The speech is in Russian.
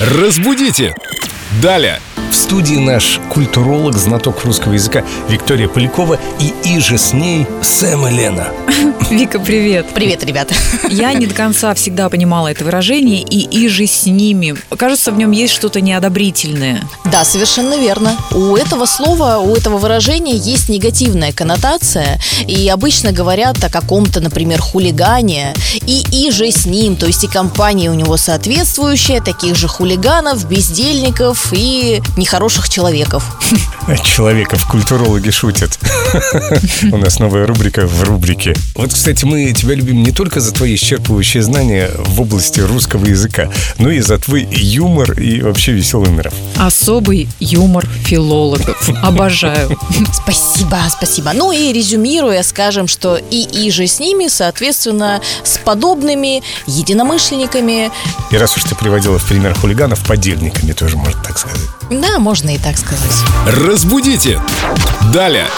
Разбудите! Далее! В студии наш культуролог, знаток русского языка Виктория Полякова и иже с ней Сэм и Лена. Вика, привет. Привет, ребята. Я не до конца всегда понимала это выражение и иже с ними. Кажется, в нем есть что-то неодобрительное. Да, совершенно верно. У этого слова, у этого выражения есть негативная коннотация, и обычно говорят о каком-то, например, хулигане, и иже с ним, то есть и компания у него соответствующая, таких же хулиганов, бездельников и нехороших человеков. Человеков культурологи шутят. У нас новая рубрика в рубрике. Вот, кстати, мы тебя любим не только за твои исчерпывающие знания в области русского языка, но и за твой юмор и вообще веселый нрав. Особый юмор филологов. Обожаю. Спасибо, спасибо. Ну и резюмируя, скажем, что и иже с ними, соответственно, с подобными единомышленниками. И раз уж ты приводила в пример хулиганов, подельниками тоже можно так сказать. Да, можно и так сказать. Разбудите! Далее!